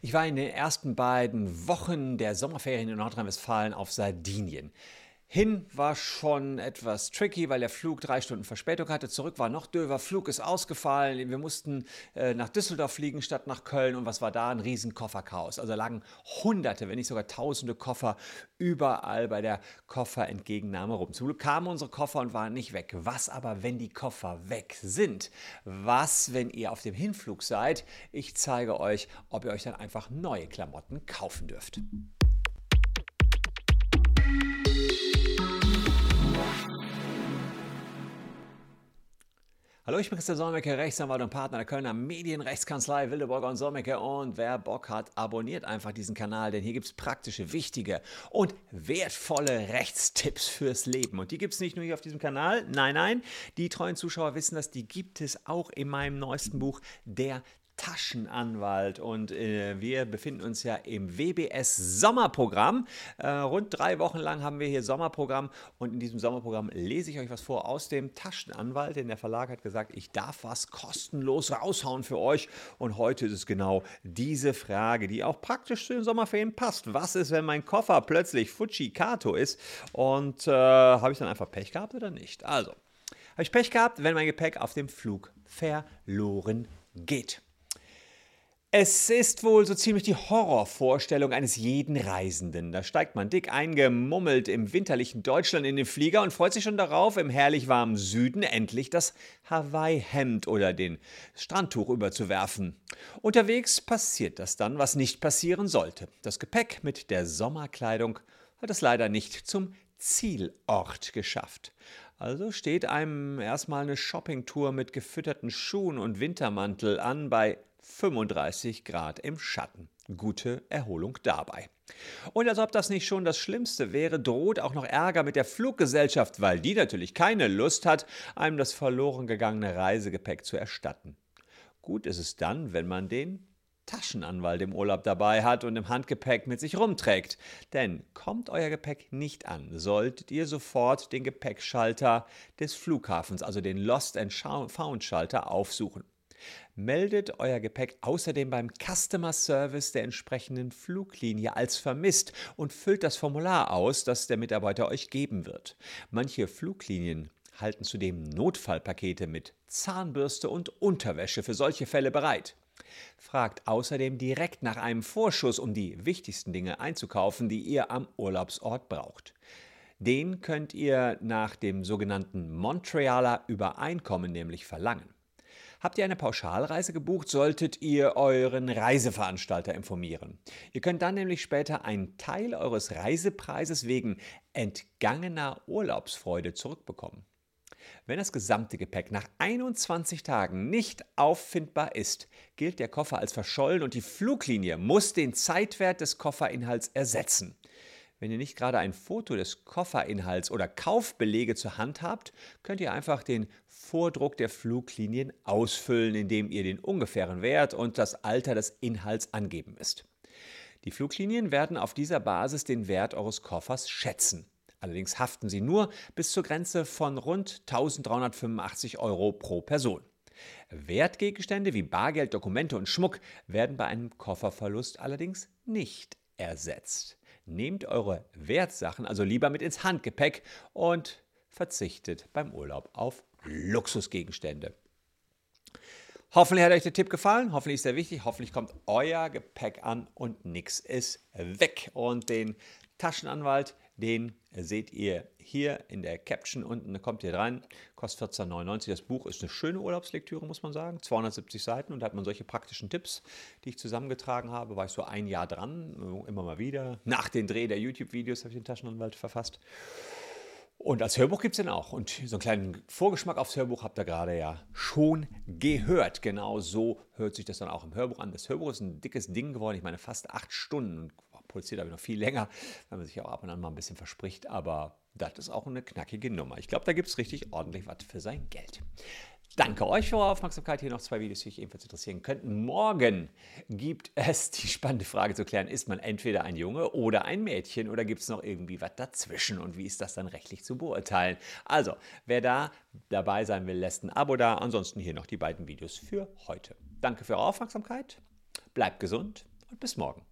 Ich war in den ersten beiden Wochen der Sommerferien in Nordrhein-Westfalen auf Sardinien. Hin war schon etwas tricky, weil der Flug drei Stunden Verspätung hatte. Zurück war noch döver. Flug ist ausgefallen. Wir mussten äh, nach Düsseldorf fliegen statt nach Köln. Und was war da? Ein riesen Kofferchaos. Also lagen hunderte, wenn nicht sogar tausende Koffer überall bei der Kofferentgegennahme rum. Zum Glück kamen unsere Koffer und waren nicht weg. Was aber, wenn die Koffer weg sind? Was, wenn ihr auf dem Hinflug seid? Ich zeige euch, ob ihr euch dann einfach neue Klamotten kaufen dürft. Hallo, ich bin Christian Solmecke, Rechtsanwalt und Partner der Kölner Medienrechtskanzlei Wildeborger und Solmecke. Und wer Bock hat, abonniert einfach diesen Kanal, denn hier gibt es praktische, wichtige und wertvolle Rechtstipps fürs Leben. Und die gibt es nicht nur hier auf diesem Kanal, nein, nein, die treuen Zuschauer wissen das, die gibt es auch in meinem neuesten Buch, Der Taschenanwalt und äh, wir befinden uns ja im WBS Sommerprogramm. Äh, rund drei Wochen lang haben wir hier Sommerprogramm und in diesem Sommerprogramm lese ich euch was vor aus dem Taschenanwalt, denn der Verlag hat gesagt, ich darf was kostenlos raushauen für euch und heute ist es genau diese Frage, die auch praktisch zu den Sommerferien passt. Was ist, wenn mein Koffer plötzlich Fujikato ist und äh, habe ich dann einfach Pech gehabt oder nicht? Also, habe ich Pech gehabt, wenn mein Gepäck auf dem Flug verloren geht. Es ist wohl so ziemlich die Horrorvorstellung eines jeden Reisenden. Da steigt man dick eingemummelt im winterlichen Deutschland in den Flieger und freut sich schon darauf, im herrlich warmen Süden endlich das Hawaii-Hemd oder den Strandtuch überzuwerfen. Unterwegs passiert das dann, was nicht passieren sollte. Das Gepäck mit der Sommerkleidung hat es leider nicht zum Zielort geschafft. Also steht einem erstmal eine Shoppingtour mit gefütterten Schuhen und Wintermantel an bei 35 Grad im Schatten. Gute Erholung dabei. Und als ob das nicht schon das Schlimmste wäre, droht auch noch Ärger mit der Fluggesellschaft, weil die natürlich keine Lust hat, einem das verloren gegangene Reisegepäck zu erstatten. Gut ist es dann, wenn man den Taschenanwalt im Urlaub dabei hat und im Handgepäck mit sich rumträgt. Denn kommt euer Gepäck nicht an, solltet ihr sofort den Gepäckschalter des Flughafens, also den Lost and Found Schalter, aufsuchen. Meldet euer Gepäck außerdem beim Customer Service der entsprechenden Fluglinie als vermisst und füllt das Formular aus, das der Mitarbeiter euch geben wird. Manche Fluglinien halten zudem Notfallpakete mit Zahnbürste und Unterwäsche für solche Fälle bereit. Fragt außerdem direkt nach einem Vorschuss, um die wichtigsten Dinge einzukaufen, die ihr am Urlaubsort braucht. Den könnt ihr nach dem sogenannten Montrealer Übereinkommen nämlich verlangen. Habt ihr eine Pauschalreise gebucht, solltet ihr euren Reiseveranstalter informieren. Ihr könnt dann nämlich später einen Teil eures Reisepreises wegen entgangener Urlaubsfreude zurückbekommen. Wenn das gesamte Gepäck nach 21 Tagen nicht auffindbar ist, gilt der Koffer als verschollen und die Fluglinie muss den Zeitwert des Kofferinhalts ersetzen. Wenn ihr nicht gerade ein Foto des Kofferinhalts oder Kaufbelege zur Hand habt, könnt ihr einfach den Vordruck der Fluglinien ausfüllen, indem ihr den ungefähren Wert und das Alter des Inhalts angeben müsst. Die Fluglinien werden auf dieser Basis den Wert eures Koffers schätzen. Allerdings haften sie nur bis zur Grenze von rund 1385 Euro pro Person. Wertgegenstände wie Bargeld, Dokumente und Schmuck werden bei einem Kofferverlust allerdings nicht ersetzt. Nehmt eure Wertsachen also lieber mit ins Handgepäck und verzichtet beim Urlaub auf Luxusgegenstände. Hoffentlich hat euch der Tipp gefallen, hoffentlich ist er wichtig, hoffentlich kommt euer Gepäck an und nichts ist weg. Und den Taschenanwalt, den seht ihr hier in der Caption unten, da kommt ihr rein, kostet 14,99. Das Buch ist eine schöne Urlaubslektüre, muss man sagen, 270 Seiten und da hat man solche praktischen Tipps, die ich zusammengetragen habe, war ich so ein Jahr dran, immer mal wieder. Nach dem Dreh der YouTube-Videos habe ich den Taschenanwalt verfasst. Und als Hörbuch gibt es den auch. Und so einen kleinen Vorgeschmack aufs Hörbuch habt ihr gerade ja schon gehört. Genau so hört sich das dann auch im Hörbuch an. Das Hörbuch ist ein dickes Ding geworden. Ich meine, fast acht Stunden produziert aber noch viel länger, wenn man sich auch ab und an mal ein bisschen verspricht. Aber das ist auch eine knackige Nummer. Ich glaube, da gibt es richtig ordentlich was für sein Geld. Danke euch für eure Aufmerksamkeit. Hier noch zwei Videos, die euch ebenfalls interessieren könnten. Morgen gibt es die spannende Frage zu klären, ist man entweder ein Junge oder ein Mädchen oder gibt es noch irgendwie was dazwischen und wie ist das dann rechtlich zu beurteilen? Also, wer da dabei sein will, lässt ein Abo da. Ansonsten hier noch die beiden Videos für heute. Danke für eure Aufmerksamkeit Bleibt gesund und bis morgen.